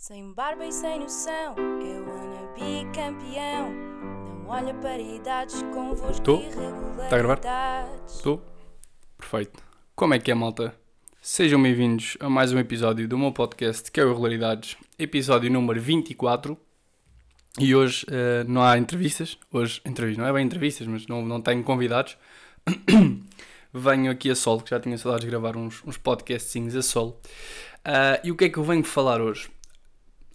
Sem barba e sem noção, eu wanna be campeão. Não olha para idades convosco Tô? irregularidades. Tá a gravar? Estou? Perfeito. Como é que é, malta? Sejam bem-vindos a mais um episódio do meu podcast, que é o Irregularidades, episódio número 24. E hoje eh, não há entrevistas. Hoje, entrevistas, não é bem entrevistas, mas não, não tenho convidados. venho aqui a solo, que já tinha saudades de gravar uns, uns podcastinhos a solo. Ah, e o que é que eu venho falar hoje?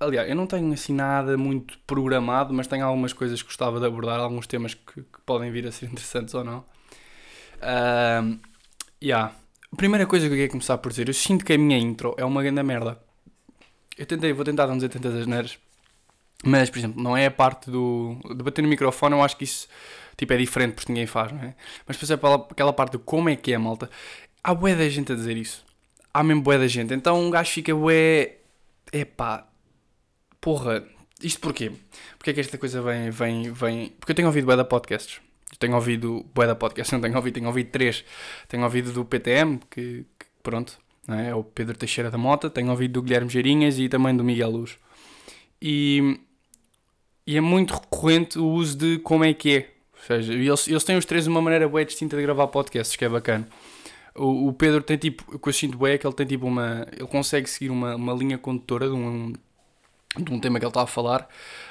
Aliás, eu não tenho assim nada muito programado, mas tenho algumas coisas que gostava de abordar, alguns temas que, que podem vir a ser interessantes ou não. Ahm, yeah. A primeira coisa que eu quero começar por dizer, eu sinto que a minha intro é uma grande merda. Eu tentei, vou tentar não dizer tantas asneiras, mas, por exemplo, não é a parte do, de bater no microfone, eu acho que isso tipo, é diferente porque ninguém faz, não é? Mas, por exemplo, aquela parte do como é que é, malta, há bué da gente a dizer isso. Há mesmo bué da gente. Então um gajo fica bué... Epá, porra, isto porquê? Porque é que esta coisa vem, vem, vem... Porque eu tenho ouvido bué da podcasts. Eu tenho ouvido bué da podcast, não tenho ouvido, tenho ouvido três. Tenho ouvido do PTM, que, que pronto, não é? É o Pedro Teixeira da Mota. Tenho ouvido do Guilherme Geirinhas e também do Miguel Luz. E, e é muito recorrente o uso de como é que é. Ou seja, eles, eles têm os três uma maneira bem distinta de gravar podcasts, que é bacana. O, Pedro tem tipo, o que eu sinto bem é que ele tem tipo uma. Ele consegue seguir uma, uma linha condutora de um, de um tema que ele está a falar.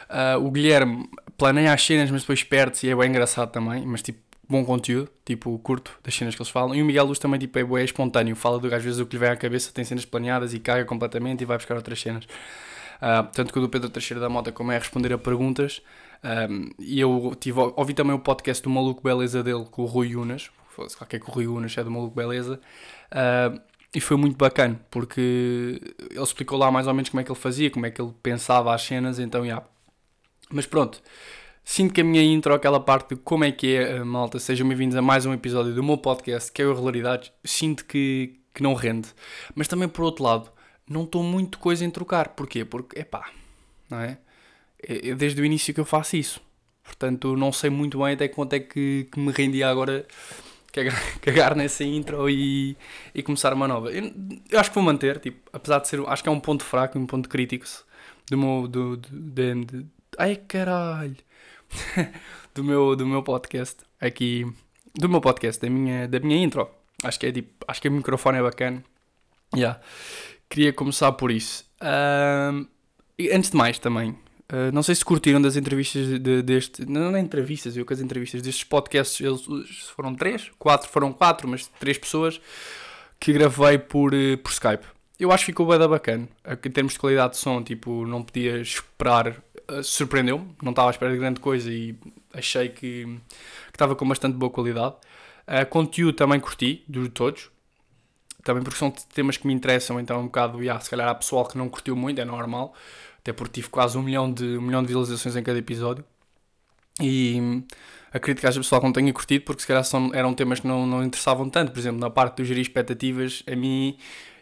Ah, o Guilherme planeia as cenas, mas depois perde-se e é bem engraçado também. Mas tipo, bom conteúdo, tipo, curto das cenas que eles falam. E o Miguel Luz também tipo, é bem espontâneo. Fala do, às vezes o que lhe vem à cabeça, tem cenas planeadas e caga completamente e vai buscar outras cenas. Ah, tanto que o do Pedro Teixeira da Mota, como é responder a perguntas. Um, e eu tive, ouvi também o podcast do Maluco Beleza dele com o Rui Unas. Qualquer que o Rui Unas é do Maluco Beleza. Ah, e foi muito bacana, porque ele explicou lá mais ou menos como é que ele fazia, como é que ele pensava as cenas, então, já. Mas pronto, sinto que a minha intro, aquela parte de como é que é, ah, malta, sejam bem-vindos a mais um episódio do meu podcast, que é o Irregularidades, sinto que, que não rende. Mas também, por outro lado, não estou muito coisa em trocar. Porquê? Porque, epá, não é? É é desde o início que eu faço isso. Portanto, não sei muito bem até quanto é que, que me rendia agora cagar, cagar nessa intro e, e começar uma nova. Eu, eu acho que vou manter, tipo, apesar de ser, acho que é um ponto fraco, um ponto crítico do meu, do, do, de- de- ai caralho, do meu, do meu podcast, aqui, do meu podcast, da minha, da minha intro. Acho que é tipo, acho que o microfone é bacana. Yeah. Queria começar por isso. E antes de mais também, uh, não sei se curtiram das entrevistas de- de- deste. Não, não é entrevistas, eu que as entrevistas destes podcasts, eles foram três, quatro, foram quatro, mas três pessoas que gravei por, eh, por Skype. Eu acho que ficou bem bacana. Em termos de qualidade de som, tipo, não podia esperar. eh, Surpreendeu-me, não estava à espera de grande coisa e achei que que estava com bastante boa qualidade. Uh, conteúdo também curti, de todos também porque são temas que me interessam, então um bocado, yeah, se calhar há pessoal que não curtiu muito, é normal, até porque tive quase um milhão de, um milhão de visualizações em cada episódio. E acredito que haja pessoal que não tenha curtido, porque se calhar são, eram temas que não, não interessavam tanto. Por exemplo, na parte do gerir expectativas, a mim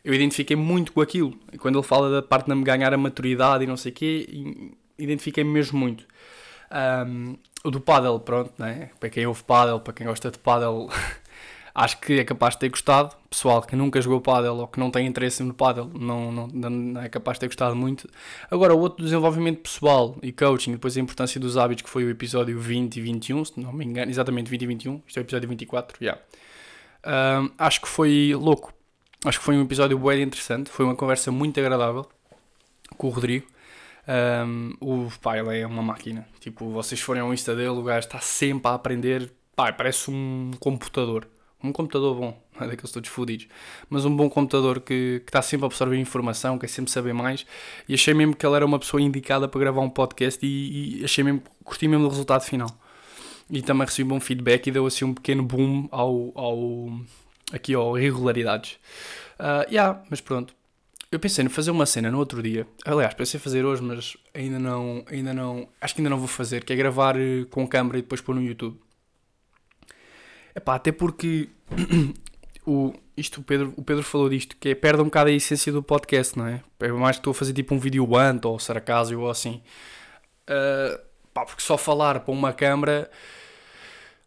eu identifiquei muito com aquilo. E quando ele fala da parte de me ganhar a maturidade e não sei o quê, identifiquei-me mesmo muito. Um, o do paddle, pronto, né? para quem ouve paddle, para quem gosta de paddle, acho que é capaz de ter gostado. Pessoal que nunca jogou paddle ou que não tem interesse no paddle, não, não, não é capaz de ter gostado muito. Agora, o outro desenvolvimento pessoal e coaching, depois a importância dos hábitos, que foi o episódio 20 e 21, se não me engano, exatamente 20 e 21, isto é o episódio 24, já. Um, acho que foi louco. Acho que foi um episódio bem interessante, foi uma conversa muito agradável com o Rodrigo. Um, o pá, ele é uma máquina. Tipo, vocês forem ao Insta dele, o gajo está sempre a aprender. Pá, parece um computador. Um computador bom, não é daqueles todos fodidos. Mas um bom computador que, que está sempre a absorver informação, quer sempre saber mais. E achei mesmo que ele era uma pessoa indicada para gravar um podcast e, e achei mesmo, curti mesmo do resultado final. E também recebi um bom feedback e deu assim um pequeno boom ao, ao aqui ao irregularidades. Ah, yeah, mas pronto. Eu pensei em fazer uma cena no outro dia. Aliás, pensei fazer hoje, mas ainda não, ainda não. Acho que ainda não vou fazer, que é gravar eh, com câmera e depois pôr no YouTube. Epá, até porque o, isto o Pedro, o Pedro falou disto, que é perde um bocado a essência do podcast, não é? É mais que estou a fazer tipo um vídeo ant ou sarcasmo ou assim. Ah, pá, porque só falar para uma câmera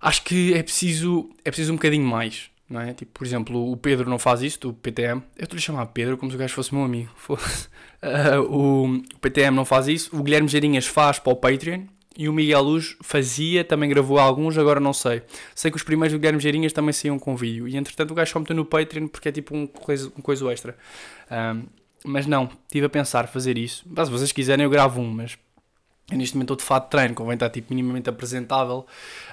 acho que é preciso, é preciso um bocadinho mais. não é? Tipo, por exemplo, o Pedro não faz isto, o PTM. Eu estou-lhe a chamar Pedro como se o gajo fosse meu amigo. Uh, o, o PTM não faz isso, o Guilherme Geirinhas faz para o Patreon e o Miguel Luz fazia, também gravou alguns, agora não sei. Sei que os primeiros do Guilherme Geirinhas também saíam com vídeo e entretanto o gajo só meteu no Patreon porque é tipo um coisa, um coisa extra. Um, mas não, estive a pensar fazer isso. Mas, se vocês quiserem, eu gravo um, mas eu neste momento estou de fato treino, convém estar tipo, minimamente apresentável.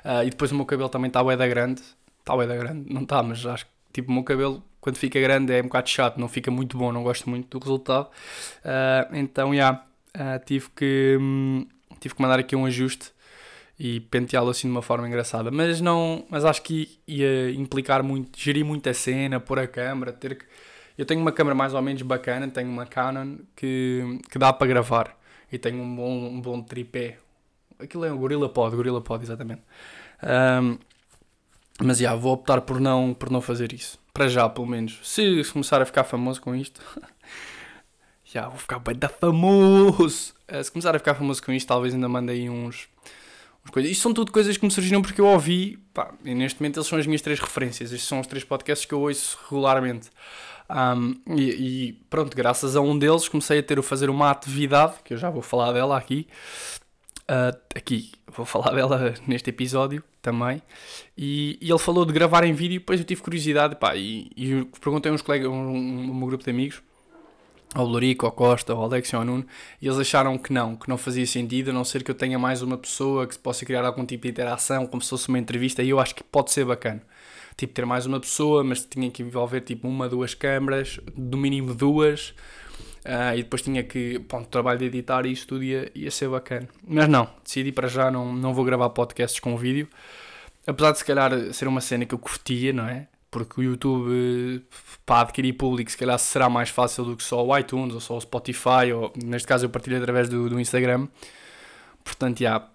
Uh, e depois o meu cabelo também está bué da grande. Está bué da grande, não está, mas acho que tipo, o meu cabelo quando fica grande é um bocado chato, não fica muito bom, não gosto muito do resultado. Uh, então, já, yeah, uh, tive, que, um, tive que mandar aqui um ajuste e penteá-lo assim de uma forma engraçada. Mas não, mas acho que ia implicar muito, gerir muito a cena, pôr a câmera, ter que eu tenho uma câmera mais ou menos bacana, tenho uma Canon que, que dá para gravar e tenho um bom, um bom tripé. Aquilo é um Gorilla Pod, Gorilla Pod, exatamente. Um, mas já, vou optar por não, por não fazer isso. Para já, pelo menos. Se começar a ficar famoso com isto, já vou ficar bem da famoso. Uh, se começar a ficar famoso com isto, talvez ainda mande aí uns, uns coisas. Isto são tudo coisas que me surgiram porque eu ouvi, pá, e neste momento eles são as minhas três referências. Estes são os três podcasts que eu ouço regularmente. Um, e, e, pronto, graças a um deles comecei a ter o fazer uma atividade, que eu já vou falar dela aqui. Uh, aqui, vou falar dela neste episódio também. E, e, ele falou de gravar em vídeo, depois eu tive curiosidade, pá, e, e perguntei a uns colegas, um, um, um, grupo de amigos, ao Lorico, ao Costa, ao Alex e ao Nuno, e eles acharam que não, que não fazia sentido, a não ser que eu tenha mais uma pessoa que possa criar algum tipo de interação, como se fosse uma entrevista, e eu acho que pode ser bacana tipo ter mais uma pessoa, mas tinha que envolver tipo uma, duas câmaras, do mínimo duas, uh, e depois tinha que, pronto, trabalho de editar e isso tudo ia, ia ser bacana. Mas não, decidi para já, não, não vou gravar podcasts com vídeo, apesar de se calhar ser uma cena que eu curtia, não é? Porque o YouTube, para adquirir público, se calhar será mais fácil do que só o iTunes ou só o Spotify, ou neste caso eu partilho através do, do Instagram. Portanto, já.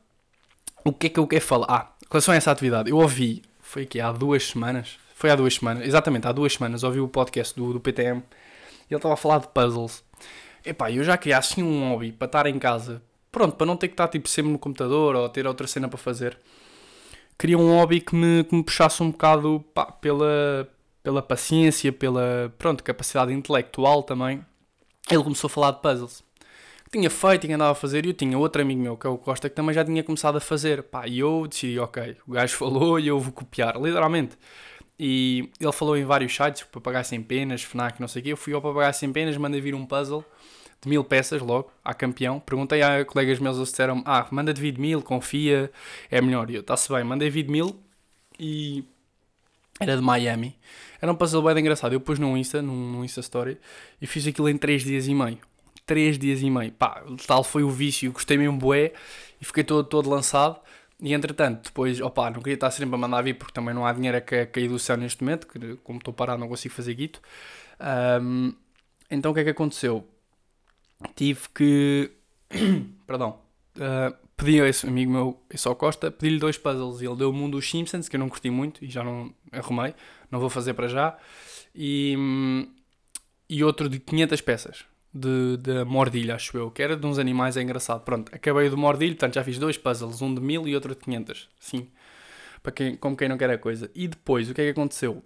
O que é que eu quero falar? Ah, em relação a essa atividade, eu ouvi foi aqui há duas semanas. Foi há duas semanas, exatamente, há duas semanas ouvi o podcast do, do PTM e ele estava a falar de puzzles. Epá, eu já queria assim um hobby para estar em casa, pronto, para não ter que estar tipo sempre no computador ou ter outra cena para fazer. Queria um hobby que me, que me puxasse um bocado pá, pela, pela paciência, pela pronto, capacidade intelectual também. Ele começou a falar de puzzles tinha feito e andava a fazer, e eu tinha outro amigo meu, que é o Costa, que também já tinha começado a fazer. Pá, e eu decidi, ok, o gajo falou e eu vou copiar, literalmente. E ele falou em vários sites, Papagaio Sem Penas, FNAC, não sei o quê. Eu fui ao Papagaio Sem Penas, mandei vir um puzzle de mil peças logo, à campeão. Perguntei a colegas meus, eles disseram ah, manda de vir mil, confia, é melhor. E eu, está-se bem, mandei vir mil e era de Miami. Era um puzzle bem engraçado. Eu pus num Insta, num, num Insta Story, e fiz aquilo em 3 dias e meio. 3 dias e meio. Pá, tal foi o vício, gostei mesmo bué e fiquei todo, todo lançado. E entretanto, depois, opá, não queria estar sempre a mandar vir porque também não há dinheiro a cair do céu neste momento, que como estou parado não consigo fazer guito. Um, então o que é que aconteceu? Tive que. Perdão. Uh, pedi a esse amigo meu, esse ao Costa, pedi-lhe dois puzzles. Ele deu-me um dos Simpsons, que eu não curti muito e já não arrumei, não vou fazer para já. E, hum, e outro de 500 peças de, de mordilha, acho eu, que era de uns animais, é engraçado. Pronto, acabei do mordilho, portanto já fiz dois puzzles, um de mil e outro de 500. Sim, para quem, como quem não quer a coisa. E depois, o que é que aconteceu?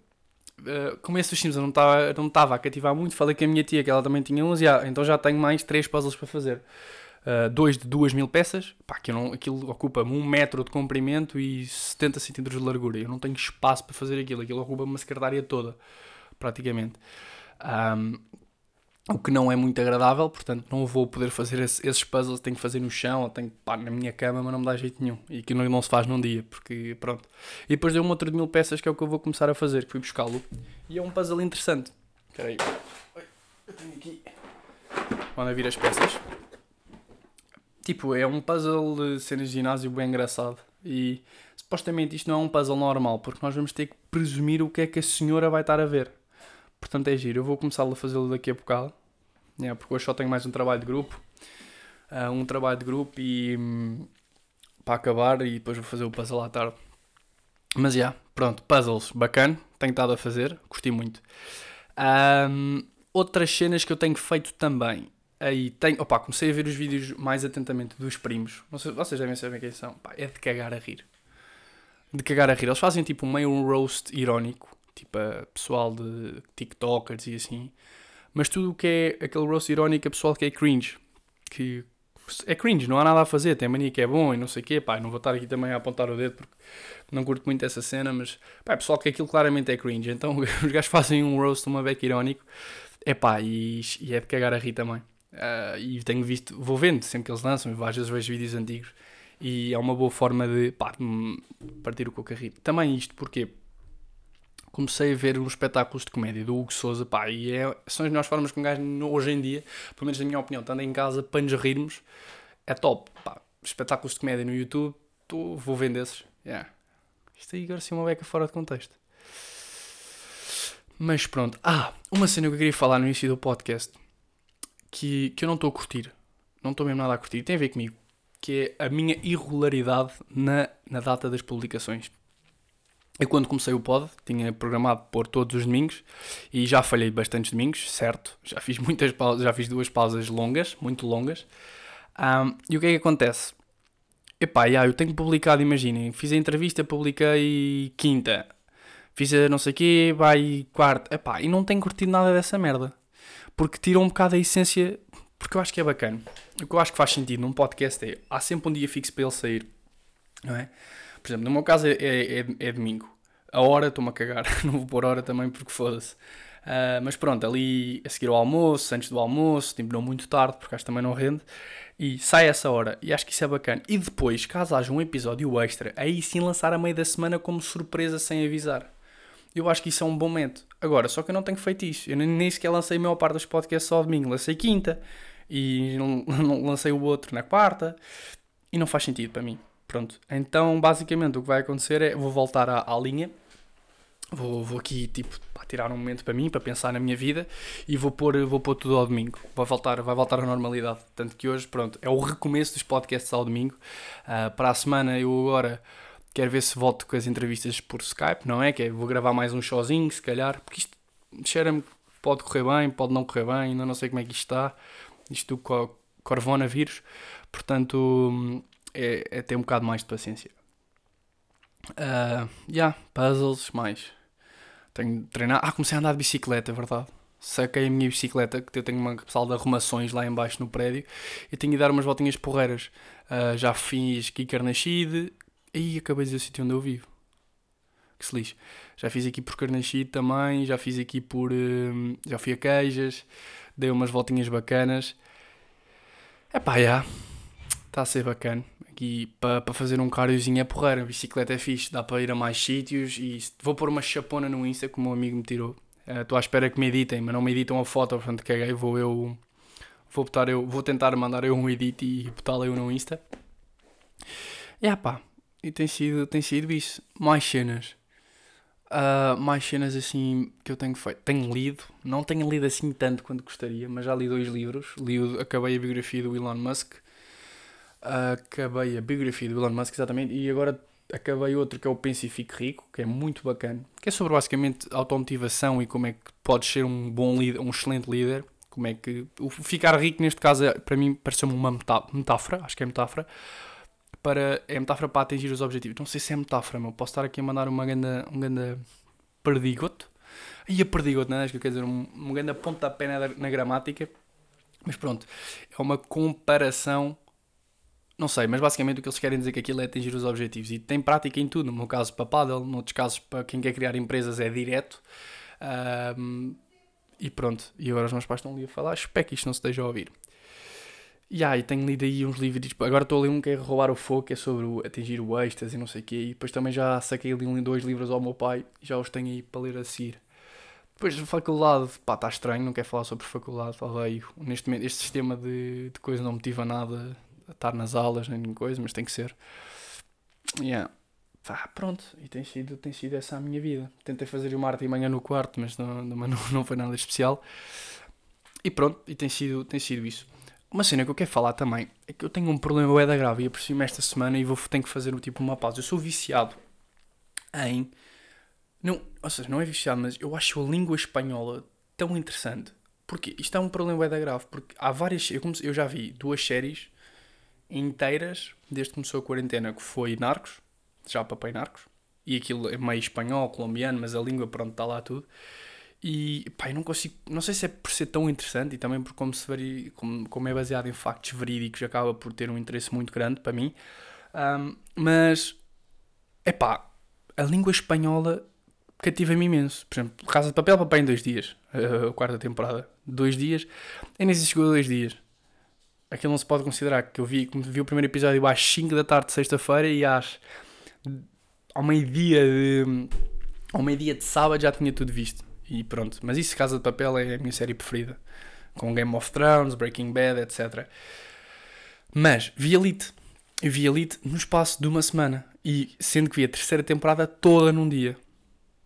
Uh, como esse dos Simpsons não estava estava a cativar muito, falei com a minha tia que ela também tinha uns, e, ah, então já tenho mais três puzzles para fazer. Uh, dois de duas mil peças, pá, que não, aquilo ocupa-me um metro de comprimento e 70 centímetros de largura. Eu não tenho espaço para fazer aquilo, aquilo ocupa-me uma secretária toda, praticamente. Um, o que não é muito agradável, portanto não vou poder fazer esses puzzles, tenho que fazer no chão, ou tenho pá, na minha cama, mas não me dá jeito nenhum. E que não, não se faz num dia, porque pronto. E depois deu um outro de mil peças que é o que eu vou começar a fazer, que fui buscá-lo. E é um puzzle interessante. Espera aí. Eu tenho aqui. Onde vir as peças. Tipo, é um puzzle de cenas de ginásio bem engraçado. E supostamente isto não é um puzzle normal, porque nós vamos ter que presumir o que é que a senhora vai estar a ver. Portanto é giro. Eu vou começar a fazê-lo daqui a bocado. Yeah, porque hoje só tenho mais um trabalho de grupo. Uh, um trabalho de grupo e um, para acabar e depois vou fazer o puzzle à tarde. Mas já, yeah, pronto, puzzles, bacana, tenho estado a fazer, gostei muito. Um, outras cenas que eu tenho feito também. Aí tenho, opa, comecei a ver os vídeos mais atentamente dos primos. Vocês devem saber quem são. Pá, é de cagar a rir. De cagar a rir. Eles fazem tipo meio um roast irónico tipo a pessoal de TikTokers e assim. Mas tudo o que é aquele roast irónico a pessoal que é cringe. Que é cringe, não há nada a fazer, tem mania que é bom e não sei o quê, pá, não vou estar aqui também a apontar o dedo porque não curto muito essa cena, mas pá, é pessoal que aquilo claramente é cringe, então os gajos fazem um roast, uma beca irónico, é pá, e, e, é de cagar a rir também. Uh, e tenho visto, vou vendo sempre que eles lançam, às vezes vejo vídeos antigos e é uma boa forma de, pá, partir o rir. Também isto porque comecei a ver uns espetáculos de comédia do Hugo Souza, pá, e é, são as melhores formas que um gajo hoje em dia, pelo menos na minha opinião, estando em casa para nos rirmos, é top, pá. Espetáculos de comédia no YouTube, tô, vou vender esses. Yeah. Isto aí agora sim é uma beca fora de contexto. Mas pronto. Ah, uma cena que eu queria falar no início do podcast que, que eu não estou a curtir. Não estou mesmo nada a curtir. Tem a ver comigo. Que é a minha irregularidade na, na data das publicações. Eu quando comecei o pod tinha programado por todos os domingos e já falhei bastantes domingos, certo? Já fiz muitas pausas, já fiz duas pausas longas, muito longas. Um, e o que é que acontece? Epá, yeah, eu tenho publicado, imaginem, fiz a entrevista, publiquei quinta, fiz a não sei o quê, vai quarta, epá, e não tenho curtido nada dessa merda. Porque tira um bocado a essência, porque eu acho que é bacana. O que eu acho que faz sentido num podcast é, há sempre um dia fixo para ele sair, não é? Por exemplo, no meu caso é, é, é, é domingo. A hora estou-me a cagar, não vou pôr hora também porque foda-se. Uh, mas pronto, ali a seguir ao almoço, antes do almoço, tipo, não muito tarde, porque acho que também não rende. E sai essa hora, e acho que isso é bacana. E depois, caso haja um episódio extra, aí sim lançar a meio da semana como surpresa sem avisar. Eu acho que isso é um bom momento. Agora, só que eu não tenho feito isso. Eu nem sequer lancei a maior parte dos podcasts só domingo. Lancei quinta e não, não lancei o outro na quarta. E não faz sentido para mim. Pronto. Então, basicamente, o que vai acontecer é vou voltar à, à linha. Vou, vou aqui, tipo, tirar um momento para mim, para pensar na minha vida e vou pôr, vou pôr tudo ao domingo. Vai voltar, vai voltar à normalidade. Tanto que hoje, pronto, é o recomeço dos podcasts ao domingo. Uh, para a semana, eu agora quero ver se volto com as entrevistas por Skype, não é? Que é, vou gravar mais um showzinho, se calhar, porque isto cheira-me pode correr bem, pode não correr bem, ainda não sei como é que isto está. Isto do coronavírus. Portanto é, é ter um bocado mais de paciência. Uh, yeah, puzzles, mais. Tenho de treinar. Ah, comecei a andar de bicicleta, é verdade. Saquei a minha bicicleta, que eu tenho uma sala de arrumações lá embaixo no prédio, e tenho de dar umas voltinhas porreiras. Uh, já fiz aqui Carnachide e acabei de dizer o sítio onde eu vivo. Que se lixe. Já fiz aqui por Carnachide também, já fiz aqui por. Uh, já fui a Queijas, dei umas voltinhas bacanas. É pá, já. Está a ser bacana aqui para pa fazer um cardiozinho é porreira. A bicicleta é fixe, dá para ir a mais sítios e vou pôr uma chapona no Insta que o meu amigo me tirou. Estou uh, à espera que me editem, mas não me editam a foto, portanto caguei, vou eu vou botar eu, vou tentar mandar eu um edit e botá-la eu no Insta. E yeah, pá, e tem sido, tem sido isso. Mais cenas. Uh, mais cenas assim que eu tenho feito. Tenho lido, não tenho lido assim tanto quanto gostaria, mas já li dois livros. Li, acabei a biografia do Elon Musk acabei a biografia do Elon Musk, exatamente, e agora acabei outro que é o Pense e Fique Rico, que é muito bacana, que é sobre basicamente automotivação e como é que podes ser um bom líder, um excelente líder, como é que o ficar rico neste caso é, para mim pareceu-me uma metáfora, acho que é metáfora, para, é metáfora para atingir os objetivos. Não sei se é metáfora, mas posso estar aqui a mandar uma grande, um grande perdigoto. E a perdigoto, não é? Acho que quer dizer um, um grande pontapé na, na gramática. Mas pronto, é uma comparação não sei, mas basicamente o que eles querem dizer que aquilo é atingir os objetivos. E tem prática em tudo. No meu caso, para paddle, noutros casos, para quem quer criar empresas, é direto. Um, e pronto. E agora os meus pais estão ali a falar. Espero que isto não se esteja a ouvir. E aí, tenho lido aí uns livros. Agora estou a ler um que é Roubar o Fogo, que é sobre o, atingir o êxtase e não sei o quê. E depois também já saquei ali dois livros ao meu pai. E já os tenho aí para ler a seguir. Depois, faculdade, pá, está estranho. Não quero falar sobre faculdade. Odeio. Neste momento, este sistema de, de coisa não motiva nada estar nas aulas nem coisa, mas tem que ser. Yeah. Pá, pronto, e tem sido, tem sido essa a minha vida. Tentei fazer o Marte e manhã no quarto, mas não, não, não foi nada especial. E pronto, e tem sido, tem sido isso. Uma cena que eu quero falar também é que eu tenho um problema é da grave e apercebi-me esta semana e vou, tenho que fazer tipo uma pausa. Eu sou viciado em. Não, ou seja, não é viciado, mas eu acho a língua espanhola tão interessante. Porque isto é um problema é da grave. Porque há várias. Eu, eu já vi duas séries inteiras, desde que começou a quarentena, que foi Narcos, já papei Narcos, e aquilo é meio espanhol, colombiano, mas a língua, pronto, está lá tudo. E pá, eu não consigo, não sei se é por ser tão interessante e também por como, se vari, como, como é baseado em factos verídicos, acaba por ter um interesse muito grande para mim. Um, mas, é pá, a língua espanhola cativa-me imenso. Por exemplo, Casa de Papel, papai em dois dias, a quarta temporada. Dois dias, sei se chegou a dois dias. Aquilo não se pode considerar que eu vi, vi o primeiro episódio às 5 da tarde de sexta-feira e às ao meio-dia de ao meio-dia de sábado já tinha tudo visto. E pronto. Mas isso, Casa de Papel, é a minha série preferida. Com Game of Thrones, Breaking Bad, etc. Mas vi Elite. Vi Elite no espaço de uma semana. E sendo que vi a terceira temporada toda num dia.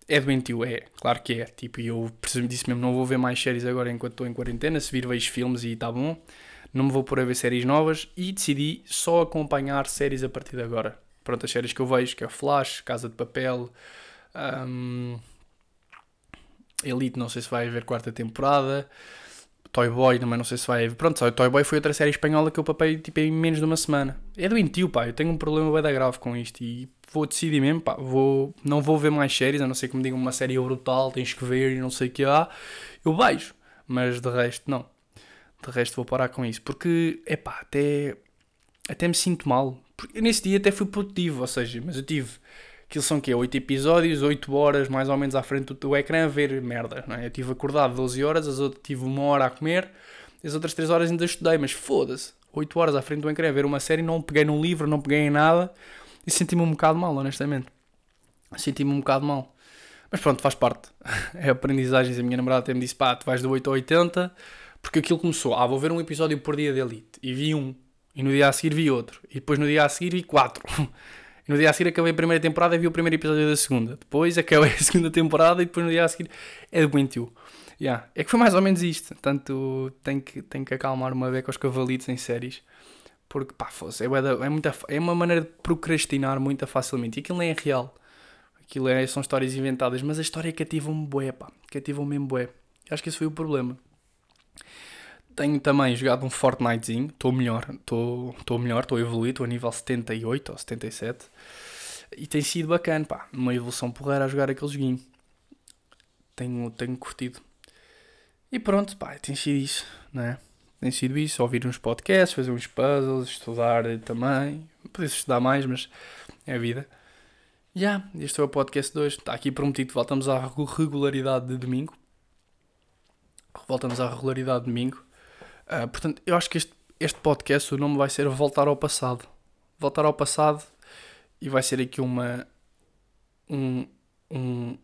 É doentio, é. Claro que é. Tipo, eu disse mesmo, não vou ver mais séries agora enquanto estou em quarentena. Se vir, vejo filmes e está bom. Não me vou pôr a ver séries novas. E decidi só acompanhar séries a partir de agora. Pronto, as séries que eu vejo, que é Flash, Casa de Papel... Um, Elite, não sei se vai haver quarta temporada. Toy Boy também não sei se vai haver. Pronto, Toy Boy foi outra série espanhola que eu papei tipo, em menos de uma semana. É doentio, pá. Eu tenho um problema bem grave com isto e vou decidir mesmo, pá. Vou, não vou ver mais séries, a não ser que me digam uma série brutal, tens que ver e não sei o que há. Eu vejo, mas de resto, não. De resto, vou parar com isso. Porque, é pá, até, até me sinto mal. Porque nesse dia até fui produtivo, ou seja, mas eu tive Aquilo são que 8 episódios, 8 horas mais ou menos à frente do teu ecrã a ver merda. Não é? Eu tive acordado 12 horas, as outras tive uma hora a comer, as outras 3 horas ainda estudei, mas foda-se. 8 horas à frente do ecrã a ver uma série, não peguei num livro, não peguei em nada e senti-me um bocado mal, honestamente. Senti-me um bocado mal. Mas pronto, faz parte. É aprendizagens. A minha namorada até me disse: pá, tu vais do 8 a 80, porque aquilo começou. Ah, vou ver um episódio por dia de Elite. E vi um. E no dia a seguir vi outro. E depois no dia a seguir vi quatro. E no dia a seguir acabei a primeira temporada e vi o primeiro episódio da segunda. Depois acabei a segunda temporada e depois no dia a seguir é doentio. Yeah. É que foi mais ou menos isto. Tanto tem que, tem que acalmar uma beca aos cavalitos em séries. Porque, pá, fosse, é, é, muita, é uma maneira de procrastinar muito facilmente. E aquilo nem é real. Aquilo é, são histórias inventadas. Mas a história cativa-me bué, pá. Cativa-me mesmo bué. Acho que esse foi o problema. Tenho também jogado um Fortnitezinho, estou melhor, estou melhor, estou a evoluir, estou a nível 78 ou 77 e tem sido bacana, pá, uma evolução porreira a jogar aquele joguinho. Tenho, tenho curtido. E pronto, pá, tem sido isso, não é? Tem sido isso, ouvir uns podcasts, fazer uns puzzles, estudar também. Podia estudar mais, mas é a vida. Já, yeah, este é o podcast de hoje. Está aqui prometido, voltamos à regularidade de domingo. Voltamos à regularidade de domingo. Uh, portanto, eu acho que este, este podcast, o nome vai ser Voltar ao Passado. Voltar ao Passado e vai ser aqui uma. Um. um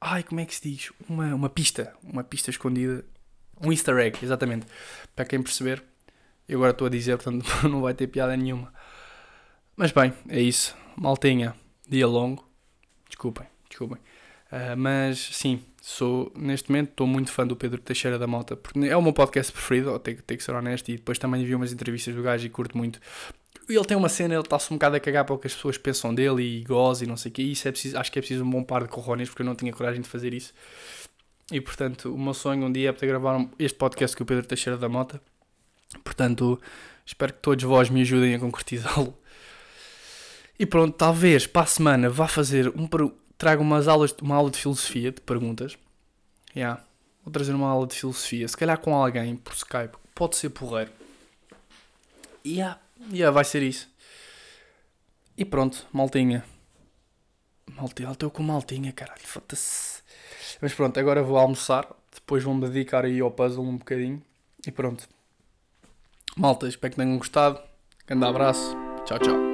ai, como é que se diz? Uma, uma pista. Uma pista escondida. Um easter egg, exatamente. Para quem perceber. Eu agora estou a dizer, portanto não vai ter piada nenhuma. Mas bem, é isso. Maltinha, dia longo. Desculpem, desculpem. Uh, mas sim, sou neste momento estou muito fã do Pedro Teixeira da Mota, porque é o meu podcast preferido, tenho, tenho que ser honesto, e depois também vi umas entrevistas do gajo e curto muito. Ele tem uma cena, ele está-se um bocado a cagar para o que as pessoas pensam dele e goza e não sei o que, e isso é preciso, acho que é preciso um bom par de corrones, porque eu não tinha coragem de fazer isso. E portanto, o meu sonho um dia é poder gravar este podcast com o Pedro Teixeira da Mota. Portanto, espero que todos vós me ajudem a concretizá-lo. E pronto, talvez para a semana vá fazer um, trago umas aulas, uma aula de filosofia, de perguntas. Yeah. Vou trazer uma aula de filosofia, se calhar com alguém por Skype, pode ser porreiro. E yeah. yeah, vai ser isso. E pronto, maltinha. Maltinha, estou com maltinha, caralho, foda-se. Mas pronto, agora vou almoçar, depois vou-me dedicar aí ao puzzle um bocadinho. E pronto. Malta, espero que tenham gostado. Grande abraço. Tchau, tchau.